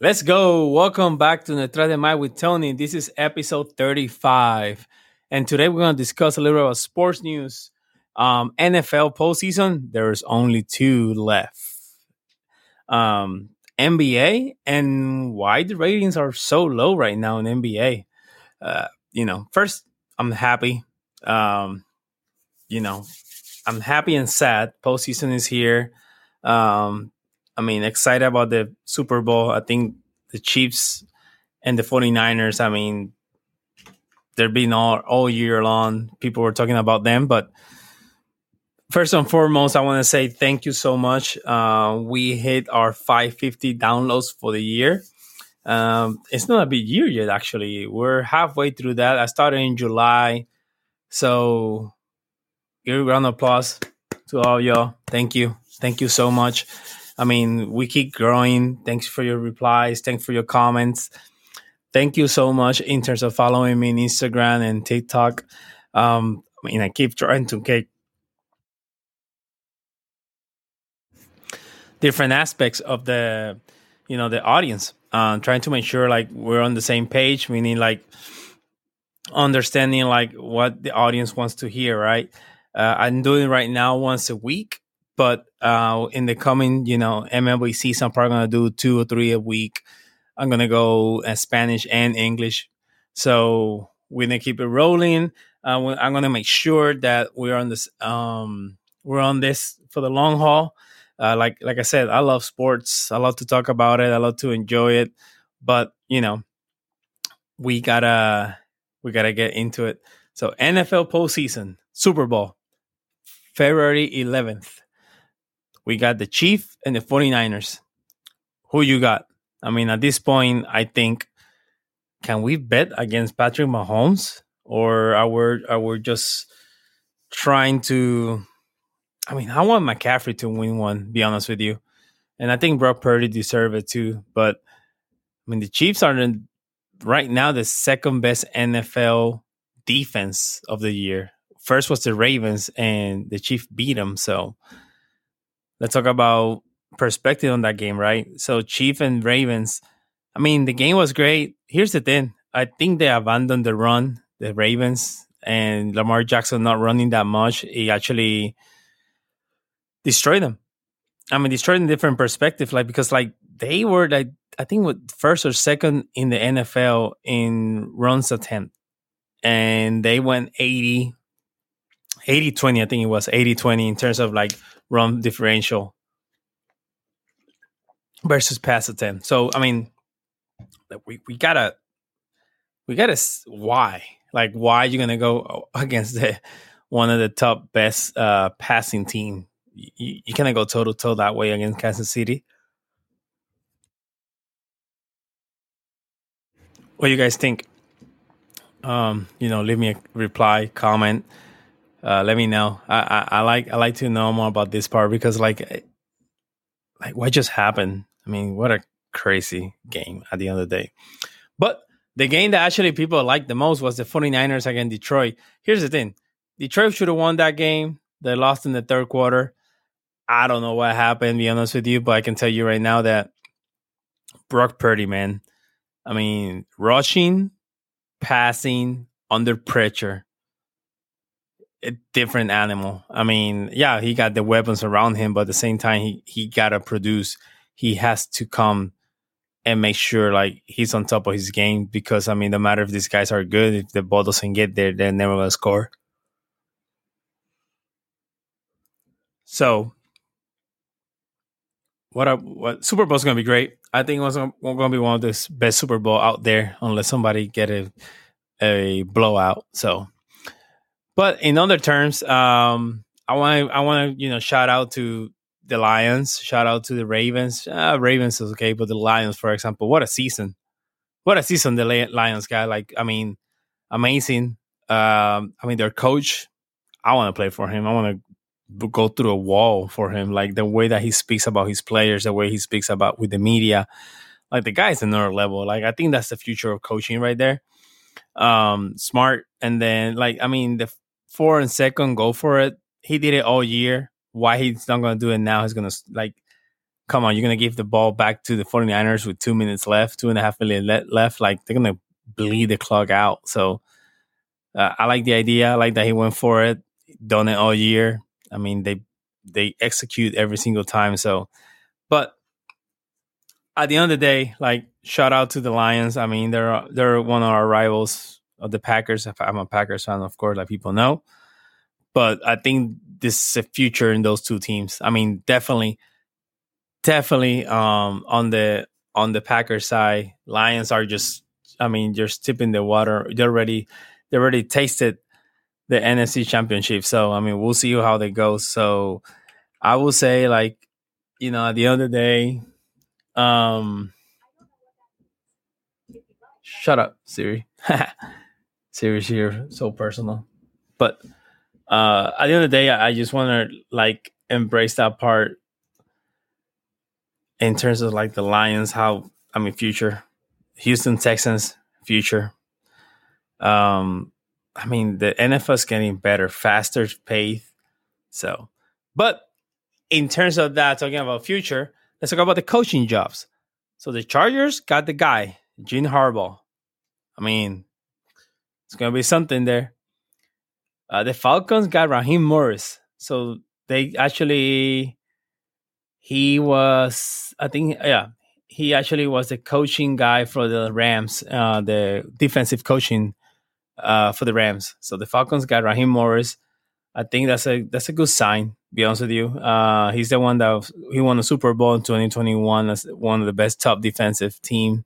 Let's go. Welcome back to Detrás del Mic with Tony. This is episode 35. And today we're going to discuss a little about sports news. Um, NFL postseason, there's only two left. Um, NBA and why the ratings are so low right now in NBA. Uh, you know, first, I'm happy. Um, you know, I'm happy and sad. Postseason is here. Um, I mean, excited about the Super Bowl. I think the Chiefs and the 49ers, I mean, they've been all, all year long. People were talking about them. But first and foremost, I want to say thank you so much. Uh, we hit our 550 downloads for the year. Um, it's not a big year yet, actually. We're halfway through that. I started in July. So, give a round of applause to all y'all. Thank you. Thank you so much. I mean, we keep growing. Thanks for your replies. Thanks for your comments. Thank you so much in terms of following me on Instagram and TikTok. Um, I mean, I keep trying to get different aspects of the, you know, the audience. Um, trying to make sure like we're on the same page. Meaning like understanding like what the audience wants to hear. Right. Uh, I'm doing right now once a week but uh, in the coming, you know, MLB season, I'm probably gonna do two or three a week. I'm gonna go in Spanish and English, so we're gonna keep it rolling. Uh, I'm gonna make sure that we're on this. Um, we're on this for the long haul. Uh, like like I said, I love sports. I love to talk about it. I love to enjoy it. But you know, we gotta we gotta get into it. So NFL postseason, Super Bowl, February 11th we got the Chief and the 49ers. Who you got? I mean, at this point, I think can we bet against Patrick Mahomes or are we are we just trying to I mean, I want McCaffrey to win one, be honest with you. And I think Brock Purdy deserve it too. But I mean, the Chiefs are in, right now the second best NFL defense of the year. First was the Ravens, and the Chiefs beat them. So let's talk about perspective on that game, right? So Chief and Ravens. I mean, the game was great. Here's the thing: I think they abandoned the run, the Ravens, and Lamar Jackson not running that much. He actually destroyed them. I mean, destroyed in different perspective, like because like they were like I think what first or second in the NFL in runs attempt, and they went 80, 80 20. I think it was 80 20 in terms of like run differential versus pass attempt. So I mean, we we gotta we gotta why like why are you gonna go against the one of the top best uh passing team. You, you cannot go toe to toe that way against Kansas City. What do you guys think? Um, you know, leave me a reply, comment uh, let me know. I, I, I like I like to know more about this part because like eh, like what just happened. I mean, what a crazy game at the end of the day. But the game that actually people liked the most was the 49ers against Detroit. Here's the thing. Detroit should have won that game. They lost in the third quarter. I don't know what happened, be honest with you, but I can tell you right now that Brock Purdy, man. I mean, rushing, passing, under pressure a different animal. I mean, yeah, he got the weapons around him, but at the same time, he he gotta produce. He has to come and make sure like he's on top of his game because I mean, no matter if these guys are good, if the ball doesn't get there, they're never gonna score. So, what a, what Super Bowl's gonna be great. I think it's gonna, gonna be one of the best Super Bowl out there, unless somebody get a a blowout. So but in other terms, um, I want I want to you know shout out to the Lions, shout out to the Ravens. Uh, Ravens is okay, but the Lions, for example, what a season! What a season the Lions guy. Like, I mean, amazing. Um, I mean, their coach. I want to play for him. I want to go through a wall for him. Like the way that he speaks about his players, the way he speaks about with the media. Like the guy's another level. Like I think that's the future of coaching right there. Um, smart, and then like I mean the four and second, go for it. He did it all year. Why he's not gonna do it now? He's gonna like come on, you're going to give the ball back to the 49ers with two minutes left, two and a half minutes le- left. Like they're going to bleed the clock out. So uh, I like the idea. I like that he went for it, done it all year. I mean, they they execute every single time. So, but at the end of the day, like shout out to the Lions. I mean, they're they're one of our rivals of the Packers. I'm a Packers fan, of course, like people know. But I think this is a future in those two teams. I mean, definitely, definitely um, on the on the Packers side, Lions are just. I mean, just tipping the water. They already they already tasted the NFC Championship. So I mean, we'll see how they go. So I will say, like, you know, at the end of the day, um, shut up, Siri. Siri's here, so personal. But uh, at the end of the day, I just want to like embrace that part in terms of like the Lions. How I mean, future Houston Texans future. Um, I mean, the NFL is getting better, faster pace. So, but in terms of that, talking about future, let's talk about the coaching jobs. So the Chargers got the guy, Jim Harbaugh. I mean, it's gonna be something there. Uh, the Falcons got Raheem Morris. So they actually, he was, I think, yeah, he actually was the coaching guy for the Rams, uh, the defensive coaching uh, for the Rams. So the Falcons got Raheem Morris. I think that's a that's a good sign. Be honest with you, uh, he's the one that he won the Super Bowl in 2021 as one of the best top defensive team.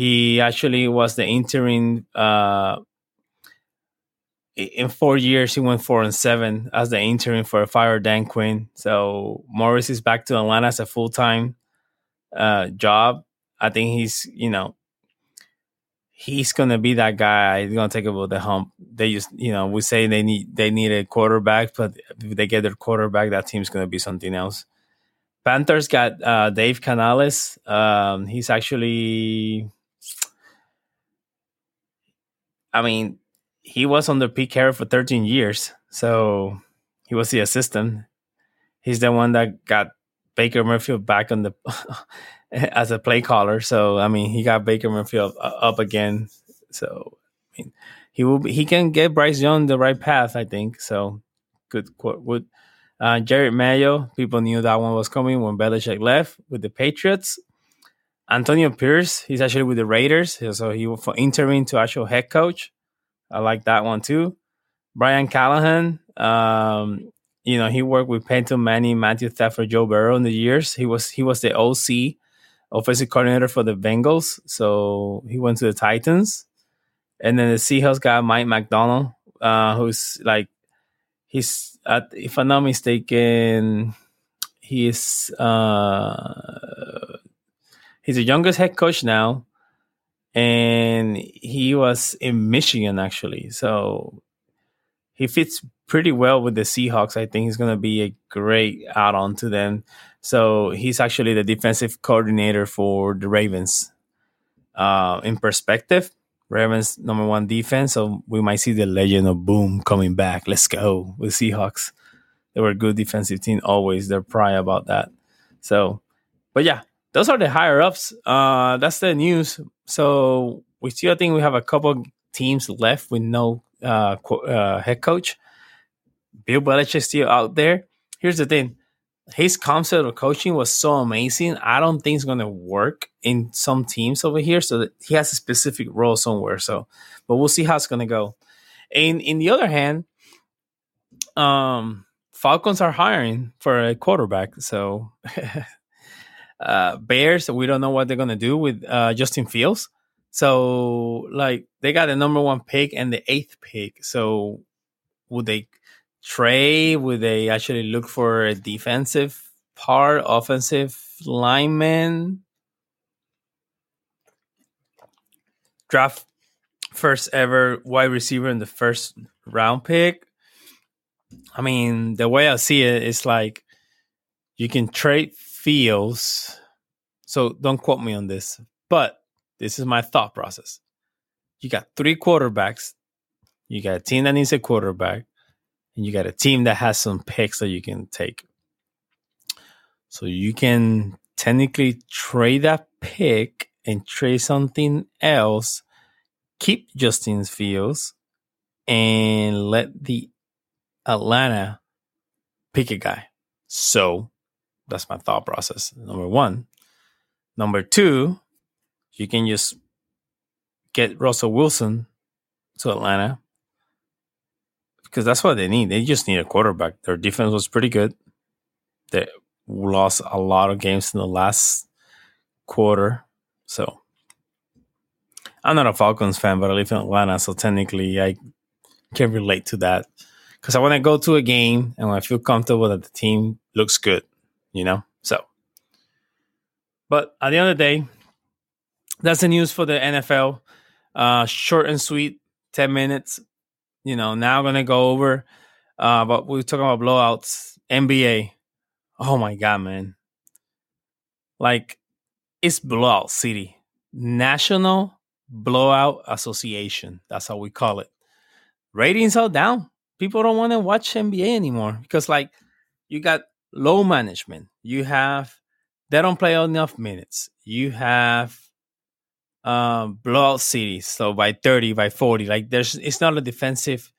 He actually was the interim. Uh, in four years, he went four and seven as the interim for fire Dan Quinn. So Morris is back to Atlanta as a full time uh, job. I think he's you know he's gonna be that guy. He's gonna take about the hump. They just, you know, we say they need they need a quarterback, but if they get their quarterback, that team's gonna be something else. Panthers got uh, Dave Canales. Um, he's actually, I mean, he was under Pete Carroll for 13 years, so he was the assistant. He's the one that got Baker Mayfield back on the as a play caller. So I mean, he got Baker Mayfield up again. So I mean, he will be, he can get Bryce Young the right path. I think so. Good quote. Would uh, Jerod Mayo? People knew that one was coming when Belichick left with the Patriots. Antonio Pierce, he's actually with the Raiders, so he for interim to actual head coach. I like that one too. Brian Callahan, um, you know, he worked with Peyton Manning, Matthew Stafford, Joe Burrow in the years. He was he was the OC offensive coordinator for the Bengals. So he went to the Titans. And then the Seahawks got Mike Macdonald, uh, who's like, he's, uh, if I'm not mistaken, he's, uh, he's the youngest head coach now. And he was in Michigan, actually. So he fits pretty well with the Seahawks. I think he's going to be a great add on to them. So he's actually the defensive coordinator for the Ravens. Uh, in perspective, Ravens number one defense. So we might see the Legion of Boom coming back. Let's go with Seahawks. They were a good defensive team always. They're proud about that. So, but yeah, those are the higher ups. Uh, that's the news. So we still think we have a couple teams left with no uh, uh, head coach. Bill Belichick still out there. Here's the thing: his concept of coaching was so amazing. I don't think it's going to work in some teams over here. So he has a specific role somewhere. So, but we'll see how it's going to go. And in the other hand, um, Falcons are hiring for a quarterback. So, uh, Bears, we don't know what they're to do with uh, Justin Fields. So, like, they got the number one pick and the eighth pick. So, would they trade? Would they actually look for a defensive part, offensive lineman? Draft first ever wide receiver in the first round pick. I mean, the way I see it is like you can trade Fields. So don't quote me on this, but this is my thought process. You got three quarterbacks. You got a team that needs a quarterback and you got a team that has some picks that you can take. So you can technically trade that pick and trade something else, keep Justin Fields, and let the Atlanta pick a guy. So that's my thought process. Number one. Number two, you can just get Russell Wilson to Atlanta because that's what they need. They just need a quarterback. Their defense was pretty good. They lost a lot of games in the last quarter. So I'm not a Falcons fan, but I live in Atlanta, so technically I can relate to that. Because I want to go to a game and I feel comfortable that the team looks good, you know? So, but at the end of the day, that's the news for the NFL. Uh, short and sweet, 10 minutes. You know, now I'm going to go over, uh, but we are talking about blowouts. NBA. Oh my God, man. Like, it's blowout city. National Blowout Association. That's how we call it. Ratings are down. People don't want to watch NBA anymore because, like, you got low management. You have they don't play enough minutes. You have um, blowout cities. So by 30, by 40, like there's, it's not a defensive.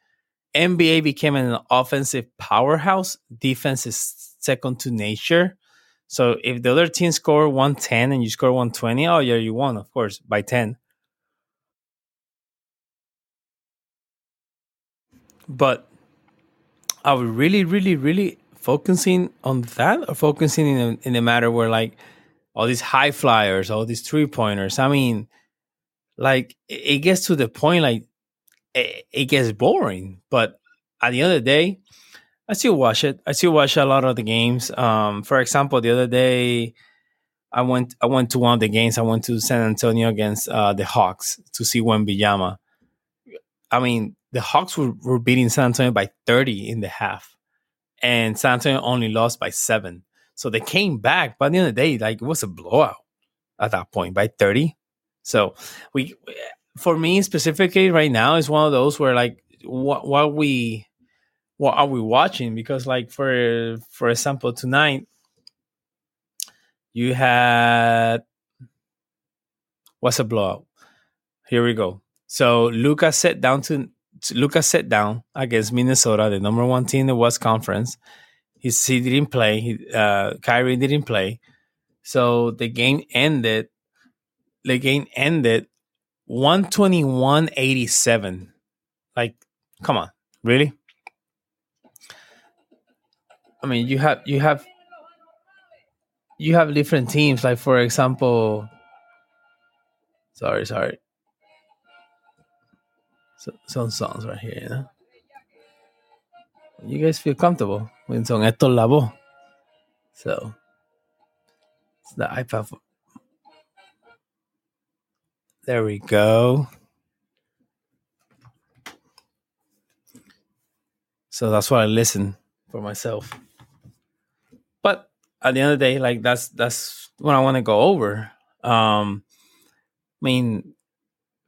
NBA became an offensive powerhouse. Defense is second to nature. So if the other team score 110 and you score 120, oh yeah, you won, of course, by 10. But I we really, really, really focusing on that or focusing in a, in a matter where like all these high flyers, all these three pointers. I mean, like it gets to the point like it, it, gets boring. But at the end of the day, I still watch it. I still watch a lot of the games. Um, for example, the other day, I went I went to one of the games. I went to San Antonio against uh, the Hawks to see Wembanyama. I mean, the Hawks were, were beating San Antonio by 30 in the half, and San Antonio only lost by seven. So they came back, but at the end of the day, like it was a blowout at that point by 30. So we, for me specifically, right now is one of those where like what what we what are we watching? Because like for for example, tonight you had what's a blowout? Here we go. So Lucas set down to Lucas set down against Minnesota, the number one team in the West Conference. He, he didn't play. He, uh, Kyrie didn't play. So the game ended. The game ended 121-87. Like, come on, really? I mean, you have you have you have different teams. Like, for example, sorry, sorry. So, some songs right here, you know. You guys feel comfortable when son estos la voz. So it's the iPad. There we go. So that's why I listen for myself. But at the end of the day, like that's that's what I want to go over. Um I mean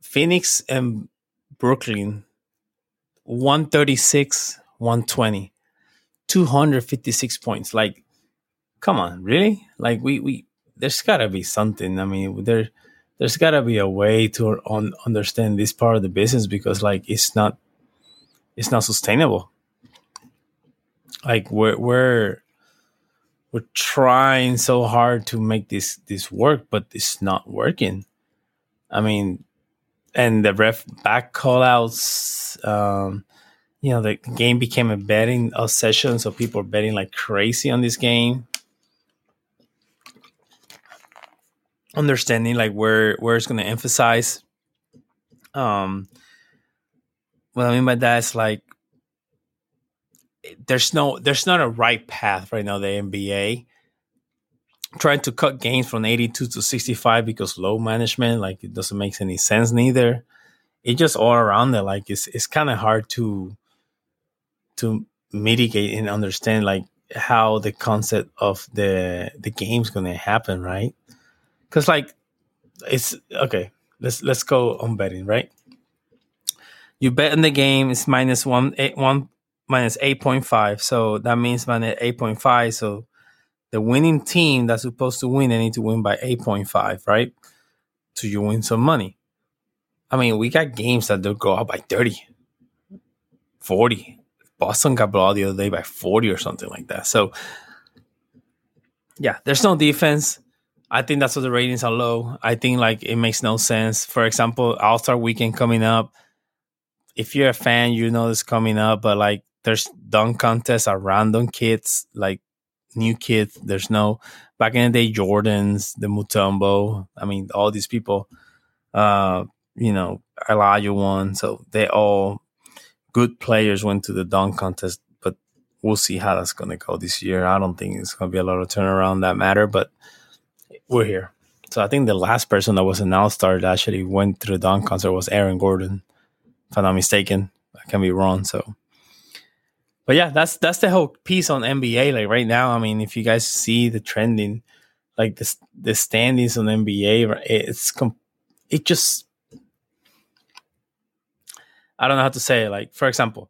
Phoenix and Brooklyn 136 120 256 points. Like, come on, really? Like, we we there's gotta be something. I mean, there there's gotta be a way to un- understand this part of the business because like it's not it's not sustainable. Like we're we're we're trying so hard to make this this work, but it's not working. I mean, and the ref back callouts. Um, you know the game became a betting session, so people are betting like crazy on this game. Understanding like where where it's going to emphasize. Um, what I mean by that is like there's no there's not a right path right now. The NBA trying to cut games from 82 to 65 because low management like it doesn't make any sense neither. It just all around there like it's it's kind of hard to to mitigate and understand like how the concept of the the game's gonna happen, right? Because like it's okay. Let's let's go on betting, right? You bet in the game is minus one eight one minus eight point five, so that means minus eight point five. So the winning team that's supposed to win, they need to win by 8.5, right? So you win some money. I mean, we got games that they'll go out by 30, 40. Boston got blown the other day by 40 or something like that. So, yeah, there's no defense. I think that's why the ratings are low. I think like it makes no sense. For example, All Star Weekend coming up. If you're a fan, you know this coming up. But like, there's dunk contests are random kids, like new kids. There's no back in the day Jordans, the Mutombo. I mean, all these people. Uh, you know, Elijah won, so they all good players went to the dunk contest. But we'll see how that's going to go this year. I don't think it's going to be a lot of turnaround that matter, but we're here. So I think the last person that was an all star that actually went to the dunk concert was Aaron Gordon, if I'm not mistaken. I can be wrong. So, but yeah, that's that's the whole piece on NBA. Like right now, I mean, if you guys see the trending, like the the standings on NBA, it's com- it just I don't know how to say it. Like for example,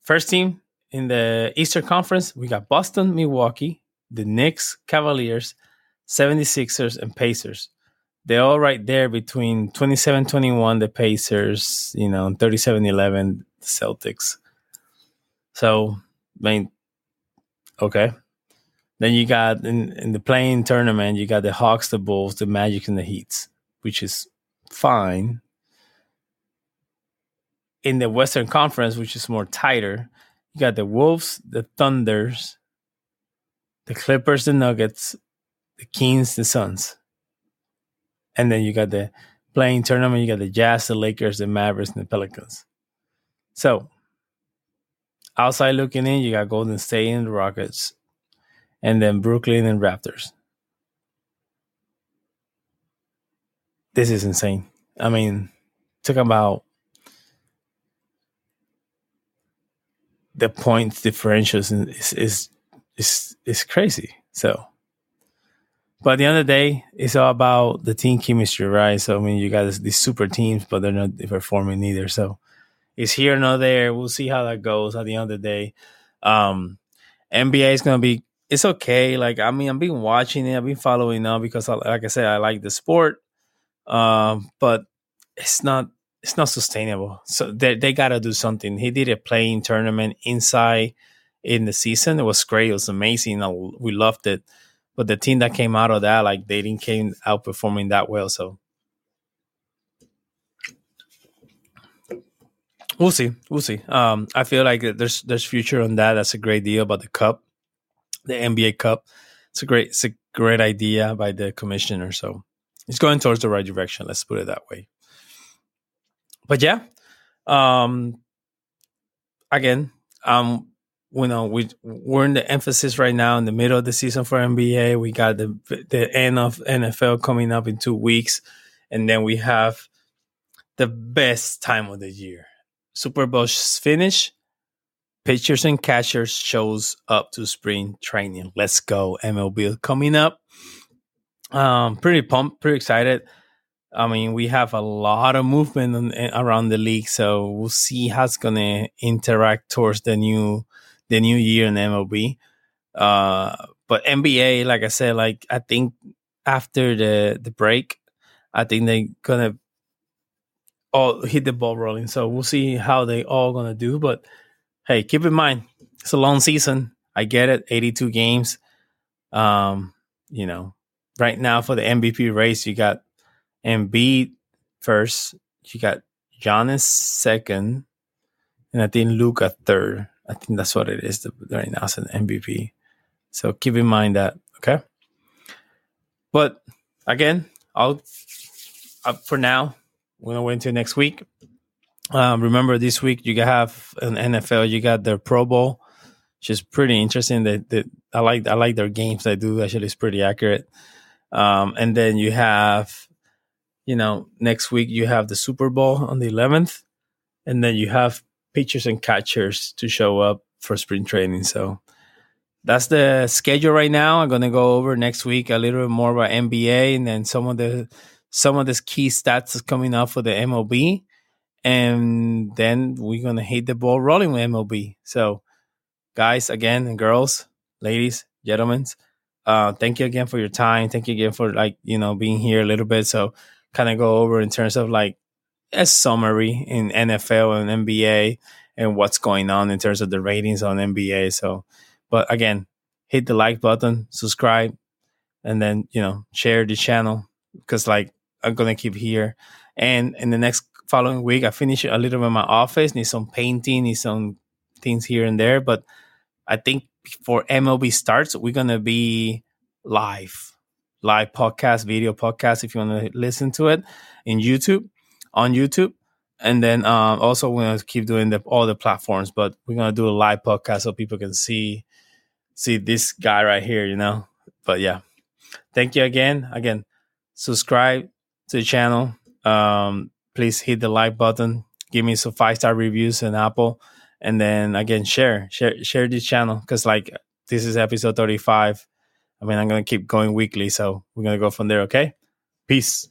first team in the Eastern Conference, we got Boston, Milwaukee, the Knicks, Cavaliers, 76ers, and Pacers. They're all right there between 27 21, the Pacers, you know, 37 11, the Celtics. So, I mean, okay. Then you got in, in the play-in tournament, you got the Hawks, the Bulls, the Magic, and the Heats, which is fine. In the Western Conference, which is more tighter, you got the Wolves, the Thunders, the Clippers, the Nuggets, the Kings, the Suns. And then you got the play-in tournament, you got the Jazz, the Lakers, the Mavericks, and the Pelicans. So outside looking in, you got Golden State and the Rockets, and then Brooklyn and Raptors. This is insane. I mean, talk about the points differentials is is is is crazy. So but at the end of the day, it's all about the team chemistry, right? So I mean, you got these super teams, but they're not performing either. So it's here, not there. We'll see how that goes at the end of the day. Um, NBA is gonna be it's okay. Like I mean, I've been watching it, I've been following now because, I, like I said, I like the sport. Um, but it's not it's not sustainable. So they they gotta do something. He did a play-in tournament inside in the season. It was great. It was amazing. We loved it but the team that came out of that, like they didn't came out performing that well. So we'll see, we'll see. Um, I feel like there's there's future on that. That's a great deal about the cup, the NBA Cup. It's a great it's a great idea by the commissioner. So it's going towards the right direction. Let's put it that way. But yeah, um, again, um, you know we we're in the emphasis right now in the middle of the season for NBA. We got the the end of NFL coming up in two weeks, and then we have the best time of the year. Super Bowl finish. Pitchers and catchers shows up to spring training. Let's go MLB coming up. Um, pretty pumped, pretty excited. I mean, we have a lot of movement around the league, so we'll see how it's gonna interact towards the new the new year in MLB. Uh, but NBA, like I said, like I think after the the break, I think they're gonna all hit the ball rolling. So we'll see how they all gonna do. But hey, keep in mind it's a long season. I get it, 82 games. Um, you know, right now for the MVP race, you got Embiid first, you got Giannis second, and I think Luka third. I think that's what it is right now as an MVP. So keep in mind that, okay? But again, I'll uh, for now, we're gonna wait until next week. Um, remember, this week you have an NFL. You got their Pro Bowl, which is pretty interesting. That, that I like. I like their games. They do actually. It's pretty accurate. Um, and then you have, you know, next week you have the Super Bowl on the 11th, and then you have pitchers and catchers to show up for spring training. So that's the schedule right now. I'm gonna go over next week a little bit more about NBA and then some of the some of the key stats is coming up for the MLB. And then we're gonna hit the ball rolling with MLB. So guys, again, and girls, ladies, gentlemen, uh, thank you again for your time. Thank you again for like you know being here a little bit. So kind of go over in terms of like a summary in NFL and NBA and what's going on in terms of the ratings on NBA. So, but again, hit the like button, subscribe, and then you know share the channel because like I'm gonna keep here. And in the next following week, I finish a little bit in my office. Need some painting, need some things here and there. But I think before MLB starts, we're gonna be live, live podcast, video podcast. If you want to listen to it in YouTube, on YouTube, and then um, also we're gonna keep doing the, all the platforms. But we're gonna do a live podcast so people can see see this guy right here. You know. But yeah, thank you again. Again, subscribe to the channel. Um, please hit the like button. Give me some five star reviews on Apple, and then again share share share this channel because like this is episode thirty five. I mean, I'm gonna keep going weekly, so we're gonna go from there. Okay, peace.